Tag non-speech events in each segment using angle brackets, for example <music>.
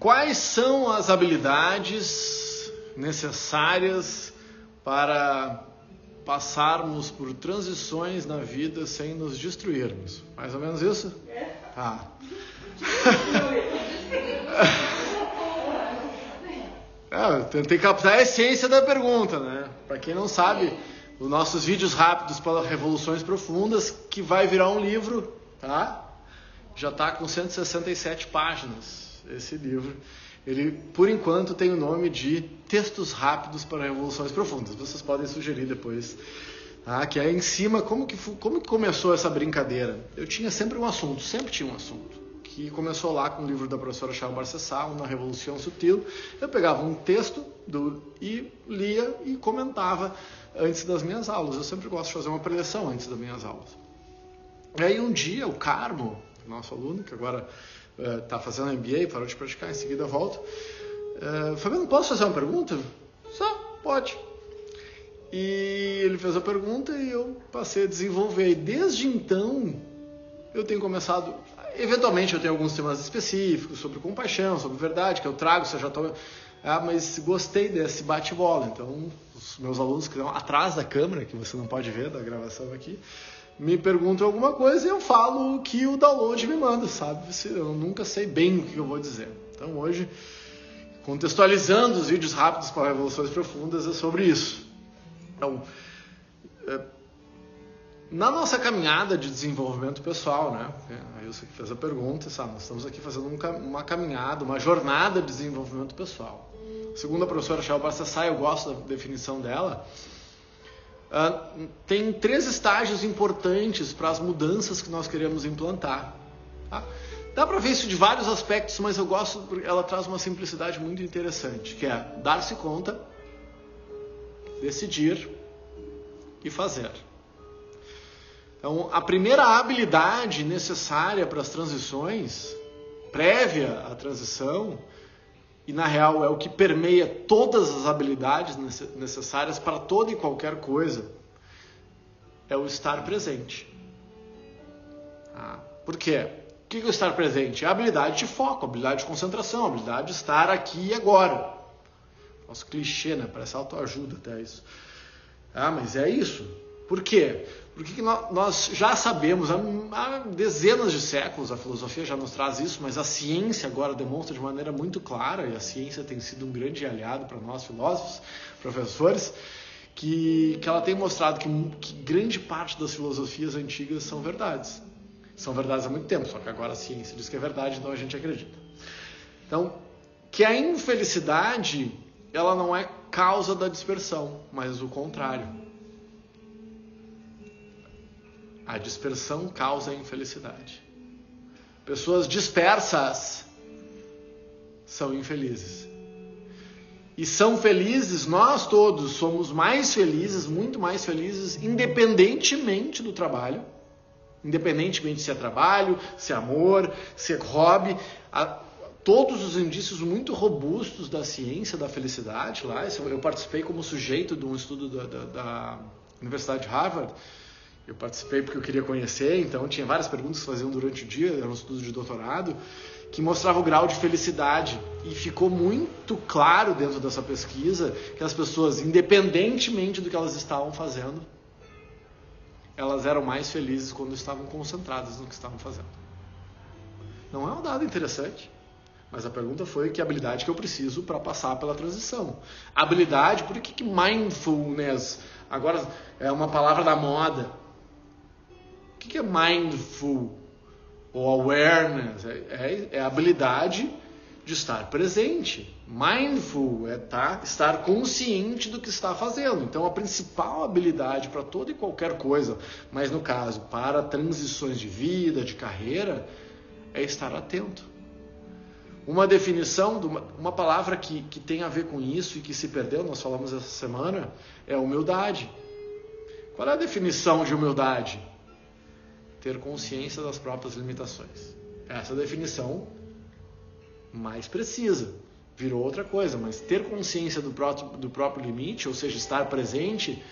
Quais são as habilidades necessárias para passarmos por transições na vida sem nos destruirmos? Mais ou menos isso? Tá. <laughs> é, eu tentei captar a essência da pergunta, né? Para quem não sabe, os nossos vídeos rápidos para revoluções profundas, que vai virar um livro, tá? Já está com 167 páginas esse livro. Ele, por enquanto, tem o nome de Textos Rápidos para Revoluções Profundas. Vocês podem sugerir depois. Tá? Que é em cima, como que, como que começou essa brincadeira? Eu tinha sempre um assunto, sempre tinha um assunto. Que começou lá com o livro da professora Charles Barcessal, Na Revolução Sutil. Eu pegava um texto do, e lia e comentava antes das minhas aulas. Eu sempre gosto de fazer uma preleção antes das minhas aulas. E aí um dia o Carmo, nosso aluno, que agora está eh, fazendo MBA, parou de praticar, em seguida volta. Uh, Fabiano, posso fazer uma pergunta? Só, pode. E ele fez a pergunta e eu passei a desenvolver. E desde então, eu tenho começado. Eventualmente, eu tenho alguns temas específicos sobre compaixão, sobre verdade, que eu trago, se já estou. Ah, mas gostei desse bate-bola. Então, os meus alunos que estão atrás da câmera, que você não pode ver da gravação aqui, me perguntam alguma coisa e eu falo o que o download me manda, sabe? Eu nunca sei bem o que eu vou dizer. Então, hoje, contextualizando os vídeos rápidos para revoluções profundas, é sobre isso. Então, é, na nossa caminhada de desenvolvimento pessoal, né? A Ilse que fez a pergunta, sabe? Nós estamos aqui fazendo uma caminhada, uma jornada de desenvolvimento pessoal. Segundo a professora Shell Bastassai, eu gosto da definição dela, uh, tem três estágios importantes para as mudanças que nós queremos implantar. Tá? Dá para ver isso de vários aspectos, mas eu gosto porque ela traz uma simplicidade muito interessante, que é dar-se conta, decidir e fazer. Então, a primeira habilidade necessária para as transições, prévia à transição, e na real é o que permeia todas as habilidades necessárias para toda e qualquer coisa, é o estar presente. Ah, por quê? O que é o estar presente? É a habilidade de foco, a habilidade de concentração, a habilidade de estar aqui e agora. Nosso clichê, né? Parece autoajuda até isso. Ah, mas é isso. Por quê? Porque nós já sabemos, há dezenas de séculos, a filosofia já nos traz isso, mas a ciência agora demonstra de maneira muito clara, e a ciência tem sido um grande aliado para nós, filósofos, professores, que, que ela tem mostrado que, que grande parte das filosofias antigas são verdades. São verdades há muito tempo, só que agora a ciência diz que é verdade, então a gente acredita. Então, que a infelicidade, ela não é causa da dispersão, mas o contrário. A dispersão causa a infelicidade. Pessoas dispersas são infelizes. E são felizes, nós todos somos mais felizes, muito mais felizes, independentemente do trabalho. Independentemente se é trabalho, se é amor, se é hobby. A, todos os indícios muito robustos da ciência da felicidade lá. Eu participei como sujeito de um estudo da, da, da Universidade de Harvard eu participei porque eu queria conhecer, então tinha várias perguntas que faziam durante o dia, era um estudo de doutorado, que mostrava o grau de felicidade. E ficou muito claro dentro dessa pesquisa que as pessoas, independentemente do que elas estavam fazendo, elas eram mais felizes quando estavam concentradas no que estavam fazendo. Não é um dado interessante? Mas a pergunta foi que habilidade que eu preciso para passar pela transição. Habilidade, por que, que mindfulness agora é uma palavra da moda? Que é mindful ou awareness? É, é, é a habilidade de estar presente. Mindful é tá, estar consciente do que está fazendo. Então, a principal habilidade para toda e qualquer coisa, mas no caso, para transições de vida, de carreira, é estar atento. Uma definição, de uma, uma palavra que, que tem a ver com isso e que se perdeu, nós falamos essa semana, é humildade. Qual é a definição de humildade? Ter consciência das próprias limitações. Essa definição mais precisa. Virou outra coisa, mas ter consciência do próprio, do próprio limite, ou seja, estar presente,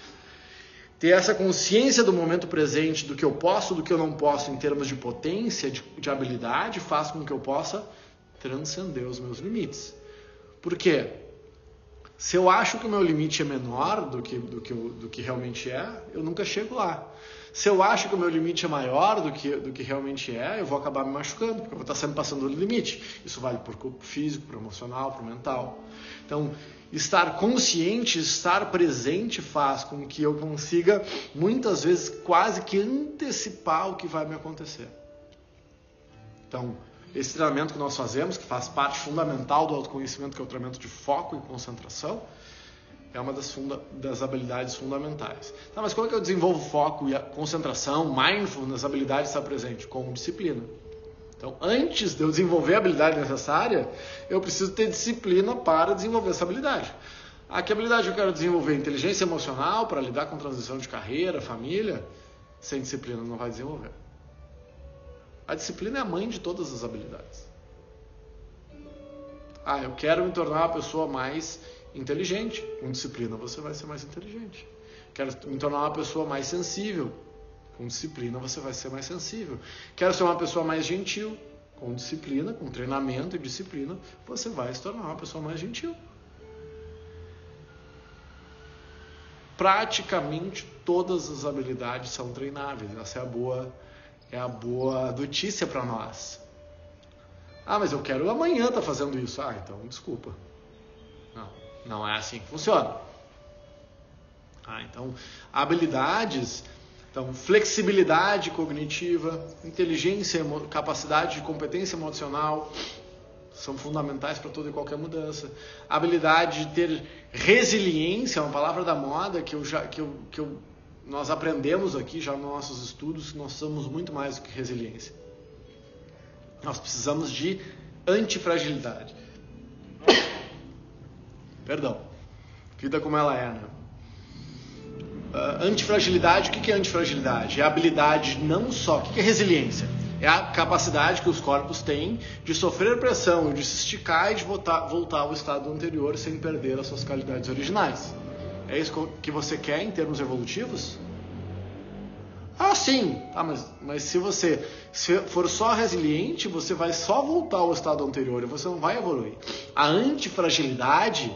ter essa consciência do momento presente, do que eu posso, do que eu não posso em termos de potência, de, de habilidade, faz com que eu possa transcender os meus limites. Por quê? Se eu acho que o meu limite é menor do que, do que, do que realmente é, eu nunca chego lá. Se eu acho que o meu limite é maior do que, do que realmente é, eu vou acabar me machucando, porque eu vou estar sempre passando do limite. Isso vale para o corpo físico, para o emocional, para o mental. Então, estar consciente, estar presente faz com que eu consiga, muitas vezes, quase que antecipar o que vai me acontecer. Então, esse treinamento que nós fazemos, que faz parte fundamental do autoconhecimento, que é o treinamento de foco e concentração, é uma das, funda das habilidades fundamentais. Tá, mas como é que eu desenvolvo foco e concentração, mindfulness, habilidade estar presente? Com disciplina. Então, antes de eu desenvolver a habilidade necessária, eu preciso ter disciplina para desenvolver essa habilidade. Ah, que habilidade eu quero desenvolver? Inteligência emocional para lidar com transição de carreira, família? Sem disciplina não vai desenvolver. A disciplina é a mãe de todas as habilidades. Ah, eu quero me tornar uma pessoa mais inteligente. Com disciplina você vai ser mais inteligente. Quero me tornar uma pessoa mais sensível. Com disciplina você vai ser mais sensível. Quero ser uma pessoa mais gentil. Com disciplina, com treinamento e disciplina, você vai se tornar uma pessoa mais gentil. Praticamente todas as habilidades são treináveis. Essa é a boa é a boa notícia para nós. Ah, mas eu quero amanhã estar tá fazendo isso. Ah, então desculpa. Não, não é assim que funciona. Ah, então habilidades, então flexibilidade cognitiva, inteligência, capacidade de competência emocional são fundamentais para toda e qualquer mudança. habilidade de ter resiliência, é uma palavra da moda que eu já que eu, que eu nós aprendemos aqui já nos nossos estudos nós somos muito mais do que resiliência. Nós precisamos de antifragilidade. Perdão. Vida como ela é, né? Uh, antifragilidade, o que é antifragilidade? É a habilidade não só. O que é resiliência? É a capacidade que os corpos têm de sofrer pressão, de se esticar e de voltar, voltar ao estado anterior sem perder as suas qualidades originais. É isso que você quer em termos evolutivos? Ah, sim. Ah, mas, mas se você se for só resiliente, você vai só voltar ao estado anterior e você não vai evoluir. A antifragilidade,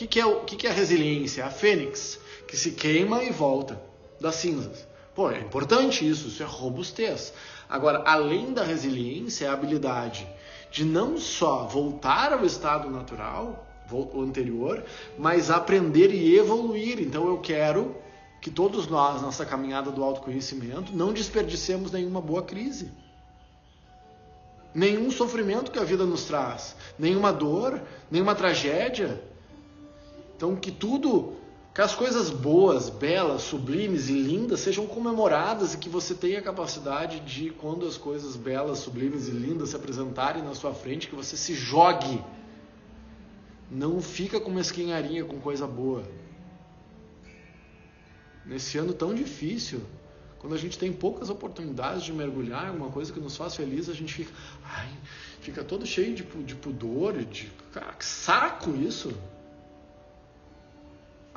que, que, é, que, que é a resiliência? A fênix, que se queima e volta das cinzas. Pô, é importante isso, isso é robustez. Agora, além da resiliência, é a habilidade de não só voltar ao estado natural, o anterior, mas aprender e evoluir. Então eu quero que todos nós, nessa caminhada do autoconhecimento, não desperdicemos nenhuma boa crise. Nenhum sofrimento que a vida nos traz, nenhuma dor, nenhuma tragédia. Então que tudo, que as coisas boas, belas, sublimes e lindas sejam comemoradas e que você tenha a capacidade de, quando as coisas belas, sublimes e lindas se apresentarem na sua frente, que você se jogue não fica com mesquinharia com coisa boa. Nesse ano tão difícil, quando a gente tem poucas oportunidades de mergulhar em alguma coisa que nos faz feliz, a gente fica, ai, fica todo cheio de, de pudor, de cara, que saco isso.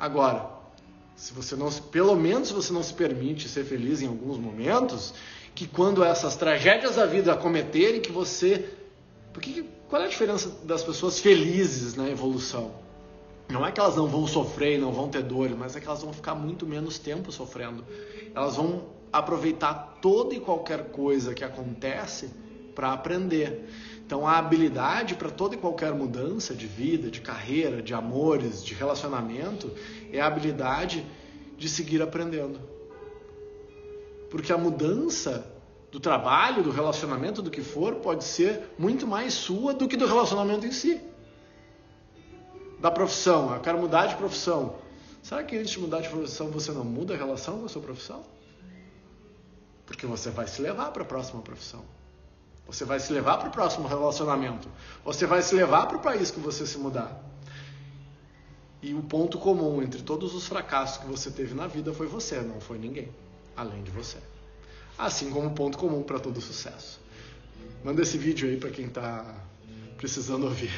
Agora, se você não, pelo menos se você não se permite ser feliz em alguns momentos, que quando essas tragédias da vida acometerem, que você, porque qual é a diferença das pessoas felizes na evolução? Não é que elas não vão sofrer, não vão ter dor, mas é que elas vão ficar muito menos tempo sofrendo. Elas vão aproveitar toda e qualquer coisa que acontece para aprender. Então, a habilidade para toda e qualquer mudança de vida, de carreira, de amores, de relacionamento, é a habilidade de seguir aprendendo. Porque a mudança do trabalho, do relacionamento, do que for, pode ser muito mais sua do que do relacionamento em si. Da profissão, eu quero mudar de profissão. Será que antes de mudar de profissão você não muda a relação com a sua profissão? Porque você vai se levar para a próxima profissão. Você vai se levar para o próximo relacionamento. Você vai se levar para o país que você se mudar. E o ponto comum entre todos os fracassos que você teve na vida foi você, não foi ninguém, além de você assim como ponto comum para todo sucesso. Manda esse vídeo aí para quem está precisando ouvir.